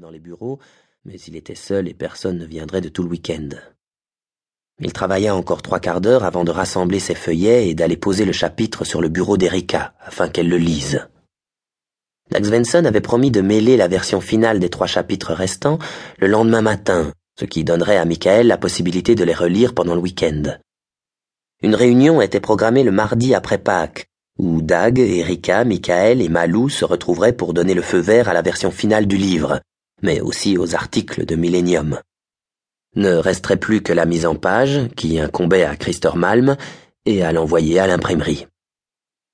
dans les bureaux, mais il était seul et personne ne viendrait de tout le week-end. Il travailla encore trois quarts d'heure avant de rassembler ses feuillets et d'aller poser le chapitre sur le bureau d'Erika afin qu'elle le lise. Dax Svensson avait promis de mêler la version finale des trois chapitres restants le lendemain matin, ce qui donnerait à Michael la possibilité de les relire pendant le week-end. Une réunion était programmée le mardi après Pâques, où Dag, Erika, Michael et Malou se retrouveraient pour donner le feu vert à la version finale du livre, mais aussi aux articles de Millennium. Ne resterait plus que la mise en page, qui incombait à Christophe Malm, et à l'envoyer à l'imprimerie.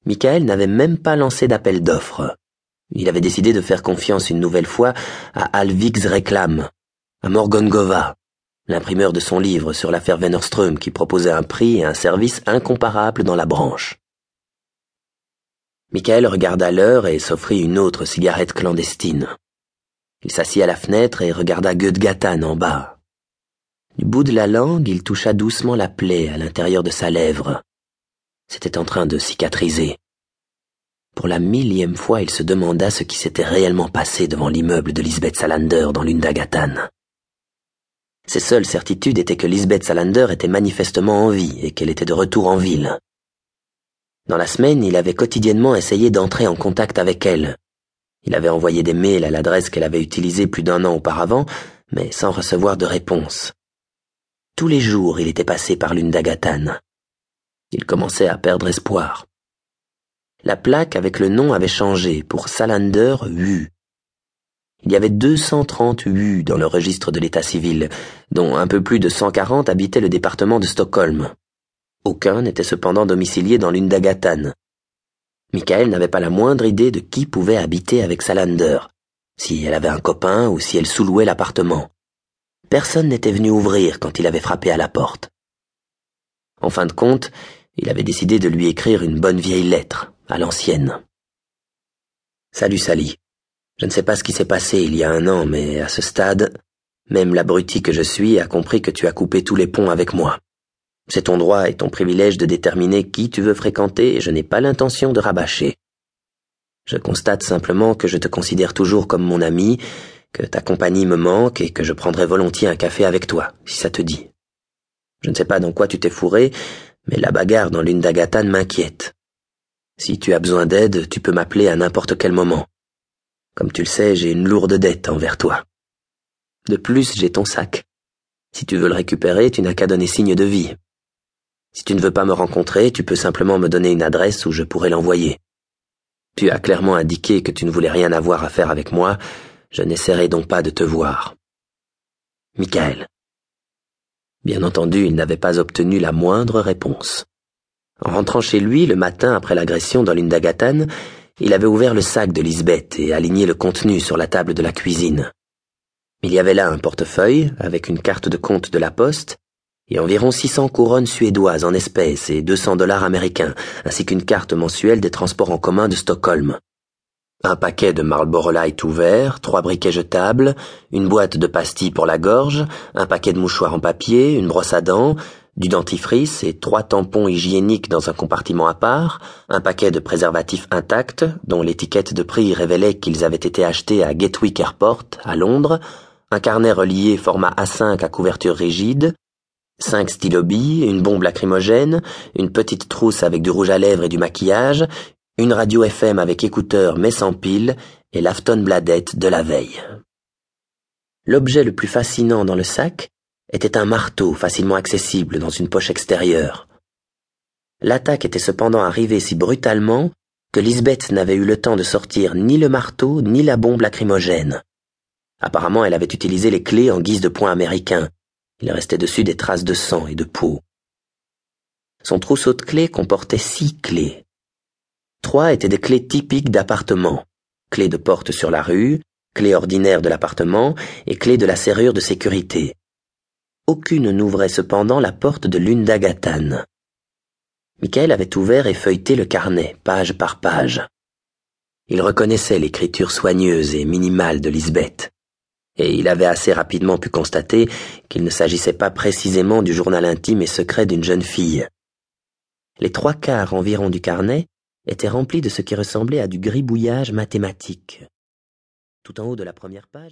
Michael n'avait même pas lancé d'appel d'offres. Il avait décidé de faire confiance une nouvelle fois à Alvix Réclame, à Morgan Gova, l'imprimeur de son livre sur l'affaire Wennerström qui proposait un prix et un service incomparables dans la branche. Michael regarda l'heure et s'offrit une autre cigarette clandestine. Il s'assit à la fenêtre et regarda Gödgatan en bas. Du bout de la langue, il toucha doucement la plaie à l'intérieur de sa lèvre. C'était en train de cicatriser. Pour la millième fois, il se demanda ce qui s'était réellement passé devant l'immeuble de Lisbeth Salander dans l'Undagatan. Ses seules certitudes étaient que Lisbeth Salander était manifestement en vie et qu'elle était de retour en ville. Dans la semaine, il avait quotidiennement essayé d'entrer en contact avec elle. Il avait envoyé des mails à l'adresse qu'elle avait utilisée plus d'un an auparavant, mais sans recevoir de réponse. Tous les jours, il était passé par l'une d'Agatane. Il commençait à perdre espoir. La plaque avec le nom avait changé pour Salander Wu. Il y avait 230 U dans le registre de l'état civil, dont un peu plus de 140 habitaient le département de Stockholm. Aucun n'était cependant domicilié dans l'une d'Agatane. Michael n'avait pas la moindre idée de qui pouvait habiter avec Salander, si elle avait un copain ou si elle sous-louait l'appartement. Personne n'était venu ouvrir quand il avait frappé à la porte. En fin de compte, il avait décidé de lui écrire une bonne vieille lettre, à l'ancienne. Salut Sally. Je ne sais pas ce qui s'est passé il y a un an, mais à ce stade, même l'abruti que je suis a compris que tu as coupé tous les ponts avec moi. C'est ton droit et ton privilège de déterminer qui tu veux fréquenter et je n'ai pas l'intention de rabâcher. Je constate simplement que je te considère toujours comme mon ami, que ta compagnie me manque et que je prendrai volontiers un café avec toi, si ça te dit. Je ne sais pas dans quoi tu t'es fourré, mais la bagarre dans l'une d'Agatane m'inquiète. Si tu as besoin d'aide, tu peux m'appeler à n'importe quel moment. Comme tu le sais, j'ai une lourde dette envers toi. De plus, j'ai ton sac. Si tu veux le récupérer, tu n'as qu'à donner signe de vie. Si tu ne veux pas me rencontrer, tu peux simplement me donner une adresse où je pourrais l'envoyer. Tu as clairement indiqué que tu ne voulais rien avoir à faire avec moi, je n'essaierai donc pas de te voir. Michael. Bien entendu, il n'avait pas obtenu la moindre réponse. En rentrant chez lui le matin après l'agression dans l'Undagatan, il avait ouvert le sac de Lisbeth et aligné le contenu sur la table de la cuisine. Il y avait là un portefeuille avec une carte de compte de la poste et environ 600 couronnes suédoises en espèces et 200 dollars américains, ainsi qu'une carte mensuelle des transports en commun de Stockholm. Un paquet de Marlboro Light ouvert, trois briquets jetables, une boîte de pastilles pour la gorge, un paquet de mouchoirs en papier, une brosse à dents, du dentifrice et trois tampons hygiéniques dans un compartiment à part, un paquet de préservatifs intacts, dont l'étiquette de prix révélait qu'ils avaient été achetés à Gatwick Airport, à Londres, un carnet relié format A5 à couverture rigide, cinq stylobilles, une bombe lacrymogène, une petite trousse avec du rouge à lèvres et du maquillage, une radio FM avec écouteurs mais sans pile, et l'Afton Bladette de la veille. L'objet le plus fascinant dans le sac était un marteau facilement accessible dans une poche extérieure. L'attaque était cependant arrivée si brutalement que Lisbeth n'avait eu le temps de sortir ni le marteau ni la bombe lacrymogène. Apparemment, elle avait utilisé les clés en guise de poing américain, il restait dessus des traces de sang et de peau. Son trousseau de clés comportait six clés. Trois étaient des clés typiques d'appartement, clés de porte sur la rue, clés ordinaires de l'appartement et clés de la serrure de sécurité. Aucune n'ouvrait cependant la porte de l'une d'Agatane. Michael avait ouvert et feuilleté le carnet, page par page. Il reconnaissait l'écriture soigneuse et minimale de Lisbeth et il avait assez rapidement pu constater qu'il ne s'agissait pas précisément du journal intime et secret d'une jeune fille. Les trois quarts environ du carnet étaient remplis de ce qui ressemblait à du gribouillage mathématique. Tout en haut de la première page,